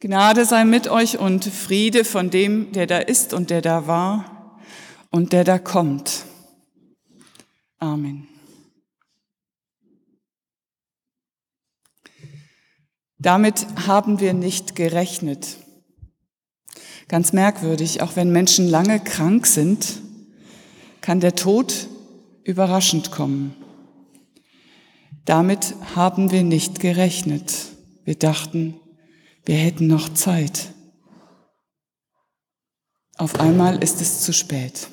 Gnade sei mit euch und Friede von dem, der da ist und der da war und der da kommt. Amen. Damit haben wir nicht gerechnet. Ganz merkwürdig, auch wenn Menschen lange krank sind, kann der Tod überraschend kommen. Damit haben wir nicht gerechnet. Wir dachten, wir hätten noch Zeit. Auf einmal ist es zu spät.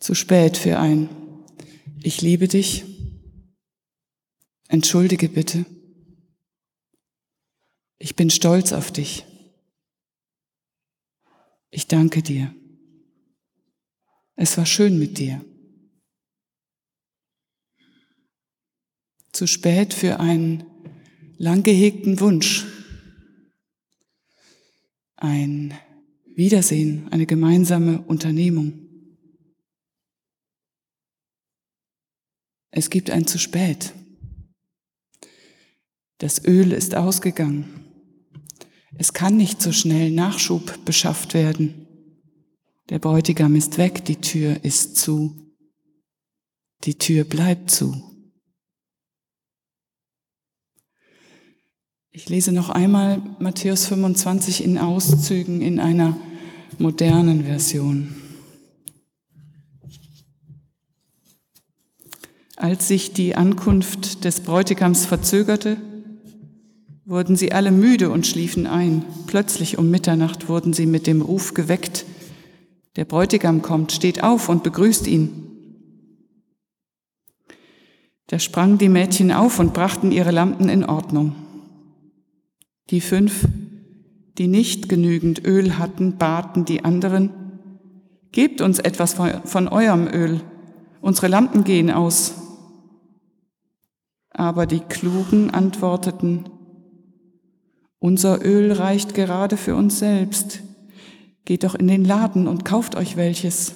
Zu spät für ein Ich liebe dich. Entschuldige bitte. Ich bin stolz auf dich. Ich danke dir. Es war schön mit dir. Zu spät für ein lang gehegten Wunsch, ein Wiedersehen, eine gemeinsame Unternehmung. Es gibt ein zu spät. Das Öl ist ausgegangen. Es kann nicht so schnell Nachschub beschafft werden. Der Bräutigam ist weg, die Tür ist zu. Die Tür bleibt zu. Ich lese noch einmal Matthäus 25 in Auszügen in einer modernen Version. Als sich die Ankunft des Bräutigams verzögerte, wurden sie alle müde und schliefen ein. Plötzlich um Mitternacht wurden sie mit dem Ruf geweckt. Der Bräutigam kommt, steht auf und begrüßt ihn. Da sprangen die Mädchen auf und brachten ihre Lampen in Ordnung. Die fünf, die nicht genügend Öl hatten, baten die anderen, Gebt uns etwas von eurem Öl, unsere Lampen gehen aus. Aber die Klugen antworteten, Unser Öl reicht gerade für uns selbst. Geht doch in den Laden und kauft euch welches.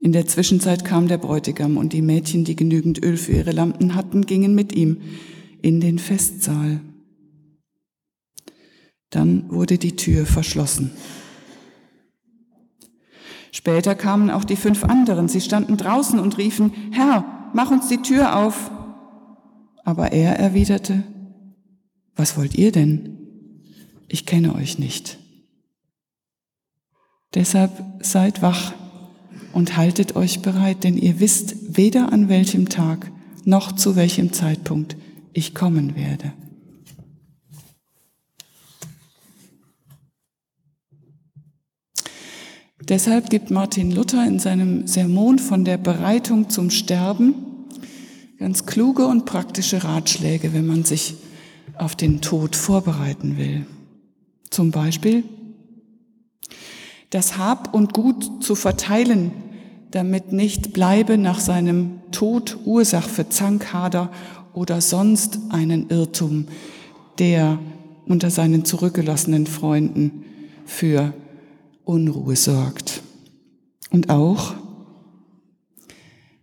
In der Zwischenzeit kam der Bräutigam und die Mädchen, die genügend Öl für ihre Lampen hatten, gingen mit ihm in den Festsaal. Dann wurde die Tür verschlossen. Später kamen auch die fünf anderen. Sie standen draußen und riefen, Herr, mach uns die Tür auf. Aber er erwiderte, was wollt ihr denn? Ich kenne euch nicht. Deshalb seid wach und haltet euch bereit, denn ihr wisst weder an welchem Tag noch zu welchem Zeitpunkt ich kommen werde. Deshalb gibt Martin Luther in seinem Sermon von der Bereitung zum Sterben ganz kluge und praktische Ratschläge, wenn man sich auf den Tod vorbereiten will. Zum Beispiel, das Hab und Gut zu verteilen, damit nicht bleibe nach seinem Tod Ursach für Zankhader oder sonst einen Irrtum, der unter seinen zurückgelassenen Freunden für Unruhe sorgt. Und auch,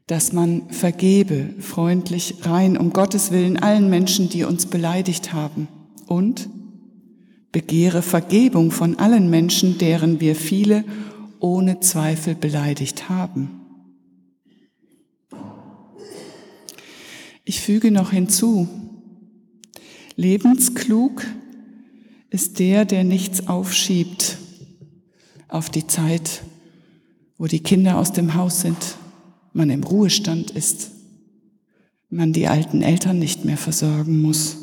dass man vergebe, freundlich, rein, um Gottes Willen allen Menschen, die uns beleidigt haben. Und begehre Vergebung von allen Menschen, deren wir viele ohne Zweifel beleidigt haben. Ich füge noch hinzu, lebensklug ist der, der nichts aufschiebt auf die Zeit, wo die Kinder aus dem Haus sind, man im Ruhestand ist, man die alten Eltern nicht mehr versorgen muss.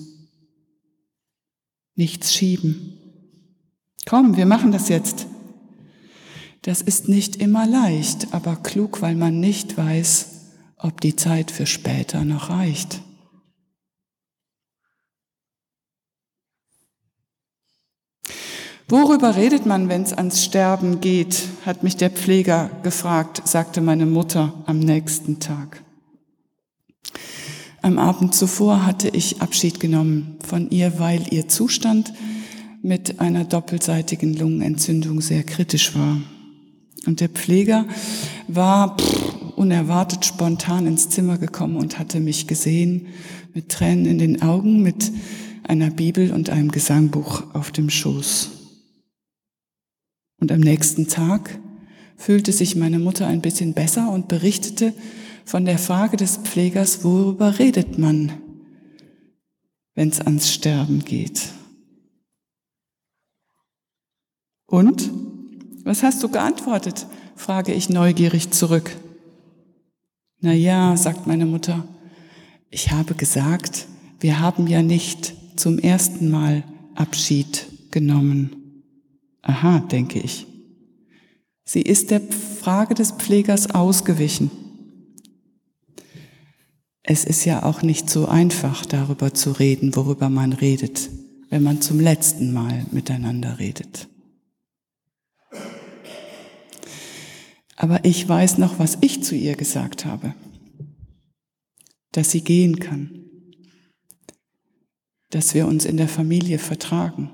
Nichts schieben. Komm, wir machen das jetzt. Das ist nicht immer leicht, aber klug, weil man nicht weiß, ob die Zeit für später noch reicht. Worüber redet man, wenn es ans Sterben geht, hat mich der Pfleger gefragt, sagte meine Mutter am nächsten Tag. Am Abend zuvor hatte ich Abschied genommen von ihr, weil ihr Zustand mit einer doppelseitigen Lungenentzündung sehr kritisch war. Und der Pfleger war pff, unerwartet spontan ins Zimmer gekommen und hatte mich gesehen, mit Tränen in den Augen, mit einer Bibel und einem Gesangbuch auf dem Schoß. Und am nächsten Tag fühlte sich meine Mutter ein bisschen besser und berichtete von der Frage des Pflegers, worüber redet man, wenn es ans Sterben geht. Und? Was hast du geantwortet? frage ich neugierig zurück. Na ja, sagt meine Mutter, ich habe gesagt, wir haben ja nicht zum ersten Mal Abschied genommen. Aha, denke ich. Sie ist der Frage des Pflegers ausgewichen. Es ist ja auch nicht so einfach, darüber zu reden, worüber man redet, wenn man zum letzten Mal miteinander redet. Aber ich weiß noch, was ich zu ihr gesagt habe. Dass sie gehen kann. Dass wir uns in der Familie vertragen.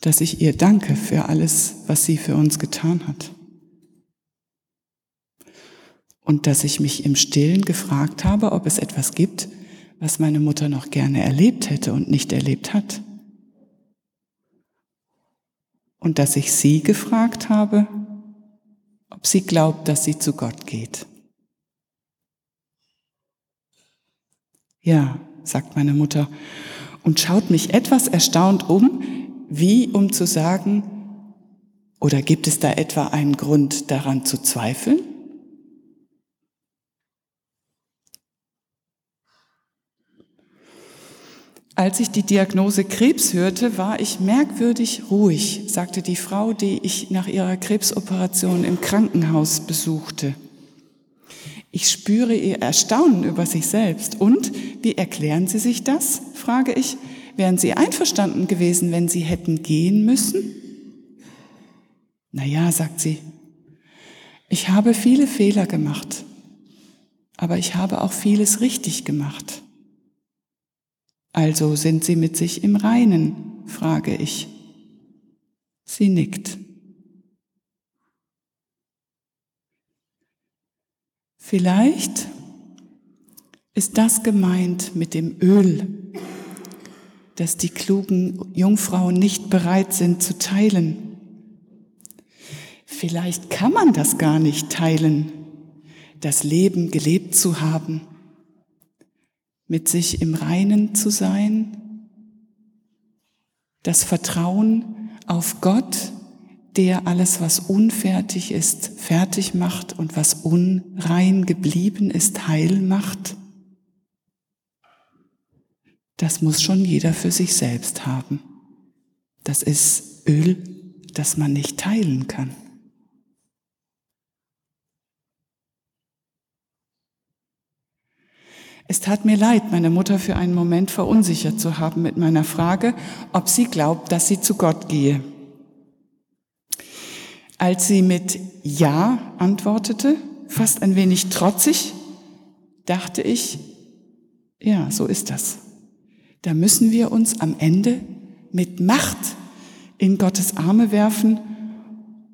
Dass ich ihr danke für alles, was sie für uns getan hat. Und dass ich mich im stillen gefragt habe, ob es etwas gibt, was meine Mutter noch gerne erlebt hätte und nicht erlebt hat und dass ich sie gefragt habe, ob sie glaubt, dass sie zu Gott geht. Ja, sagt meine Mutter und schaut mich etwas erstaunt um, wie um zu sagen, oder gibt es da etwa einen Grund daran zu zweifeln? Als ich die Diagnose Krebs hörte, war ich merkwürdig ruhig, sagte die Frau, die ich nach ihrer Krebsoperation im Krankenhaus besuchte. Ich spüre ihr Erstaunen über sich selbst. Und wie erklären Sie sich das? frage ich. Wären Sie einverstanden gewesen, wenn Sie hätten gehen müssen? Na ja, sagt sie. Ich habe viele Fehler gemacht, aber ich habe auch vieles richtig gemacht. Also sind Sie mit sich im Reinen, frage ich. Sie nickt. Vielleicht ist das gemeint mit dem Öl, das die klugen Jungfrauen nicht bereit sind zu teilen. Vielleicht kann man das gar nicht teilen, das Leben gelebt zu haben mit sich im Reinen zu sein, das Vertrauen auf Gott, der alles, was unfertig ist, fertig macht und was unrein geblieben ist, heil macht. Das muss schon jeder für sich selbst haben. Das ist Öl, das man nicht teilen kann. Es tat mir leid, meine Mutter für einen Moment verunsichert zu haben mit meiner Frage, ob sie glaubt, dass sie zu Gott gehe. Als sie mit Ja antwortete, fast ein wenig trotzig, dachte ich, ja, so ist das. Da müssen wir uns am Ende mit Macht in Gottes Arme werfen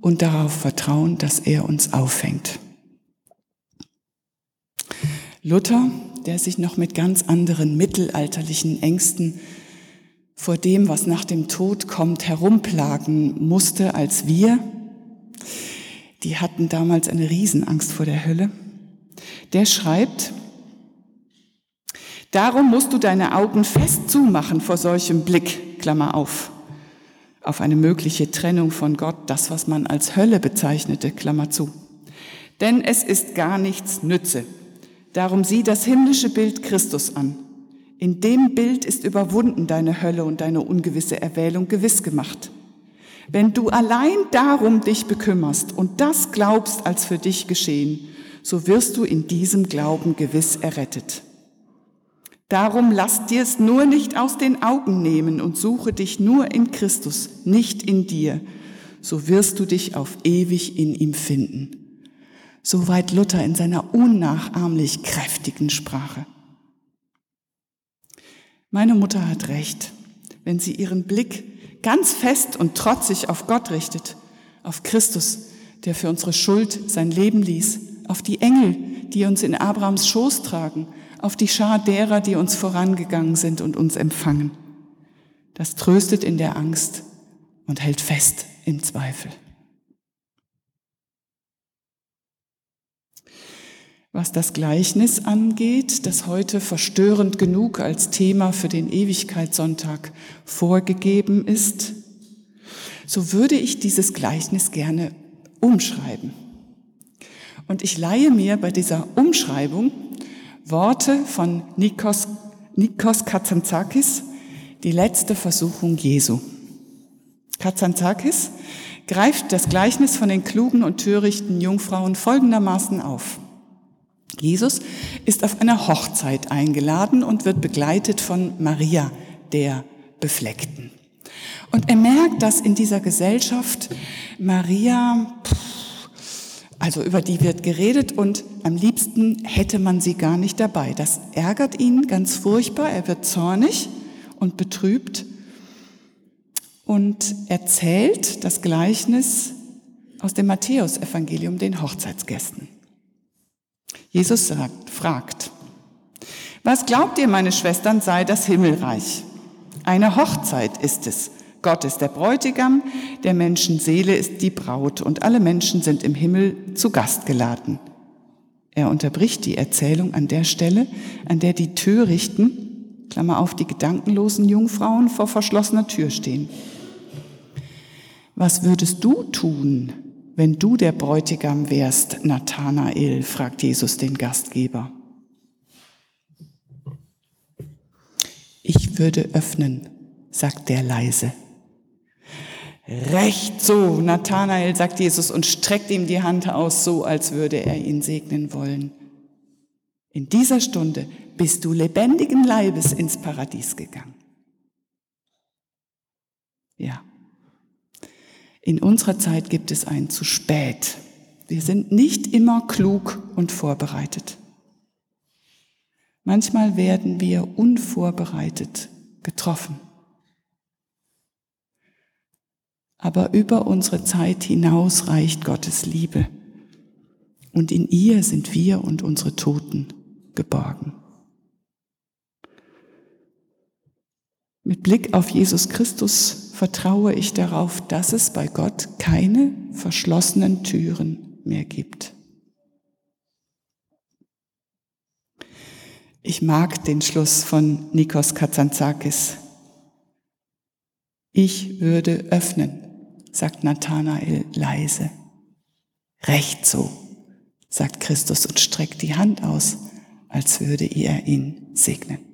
und darauf vertrauen, dass er uns auffängt. Luther der sich noch mit ganz anderen mittelalterlichen Ängsten vor dem, was nach dem Tod kommt, herumplagen musste als wir. Die hatten damals eine Riesenangst vor der Hölle. Der schreibt, Darum musst du deine Augen fest zumachen vor solchem Blick, Klammer auf, auf eine mögliche Trennung von Gott, das, was man als Hölle bezeichnete, Klammer zu. Denn es ist gar nichts Nütze, Darum sieh das himmlische Bild Christus an. In dem Bild ist überwunden deine Hölle und deine ungewisse Erwählung gewiss gemacht. Wenn du allein darum dich bekümmerst und das glaubst als für dich geschehen, so wirst du in diesem Glauben gewiss errettet. Darum lass dir es nur nicht aus den Augen nehmen und suche dich nur in Christus, nicht in dir, so wirst du dich auf ewig in ihm finden. Soweit Luther in seiner unnachahmlich kräftigen Sprache. Meine Mutter hat recht, wenn sie ihren Blick ganz fest und trotzig auf Gott richtet, auf Christus, der für unsere Schuld sein Leben ließ, auf die Engel, die uns in Abrahams Schoß tragen, auf die Schar derer, die uns vorangegangen sind und uns empfangen. Das tröstet in der Angst und hält fest im Zweifel. Was das Gleichnis angeht, das heute verstörend genug als Thema für den Ewigkeitssonntag vorgegeben ist, so würde ich dieses Gleichnis gerne umschreiben. Und ich leihe mir bei dieser Umschreibung Worte von Nikos, Nikos Katsantzakis, die letzte Versuchung Jesu. Katsantzakis greift das Gleichnis von den klugen und törichten Jungfrauen folgendermaßen auf. Jesus ist auf einer Hochzeit eingeladen und wird begleitet von Maria, der Befleckten. Und er merkt, dass in dieser Gesellschaft Maria, also über die wird geredet und am liebsten hätte man sie gar nicht dabei. Das ärgert ihn ganz furchtbar. Er wird zornig und betrübt und erzählt das Gleichnis aus dem Matthäusevangelium den Hochzeitsgästen. Jesus sagt, fragt, was glaubt ihr, meine Schwestern, sei das Himmelreich? Eine Hochzeit ist es. Gott ist der Bräutigam, der Menschen Seele ist die Braut und alle Menschen sind im Himmel zu Gast geladen. Er unterbricht die Erzählung an der Stelle, an der die Törichten, Klammer auf, die gedankenlosen Jungfrauen vor verschlossener Tür stehen. Was würdest du tun, wenn du der Bräutigam wärst, Nathanael, fragt Jesus den Gastgeber. Ich würde öffnen, sagt der leise. Recht so, Nathanael, sagt Jesus und streckt ihm die Hand aus, so als würde er ihn segnen wollen. In dieser Stunde bist du lebendigen Leibes ins Paradies gegangen. Ja. In unserer Zeit gibt es ein zu spät. Wir sind nicht immer klug und vorbereitet. Manchmal werden wir unvorbereitet getroffen. Aber über unsere Zeit hinaus reicht Gottes Liebe. Und in ihr sind wir und unsere Toten geborgen. Mit Blick auf Jesus Christus vertraue ich darauf, dass es bei Gott keine verschlossenen Türen mehr gibt. Ich mag den Schluss von Nikos Katsantzakis. Ich würde öffnen, sagt Nathanael leise. Recht so, sagt Christus und streckt die Hand aus, als würde er ihn segnen.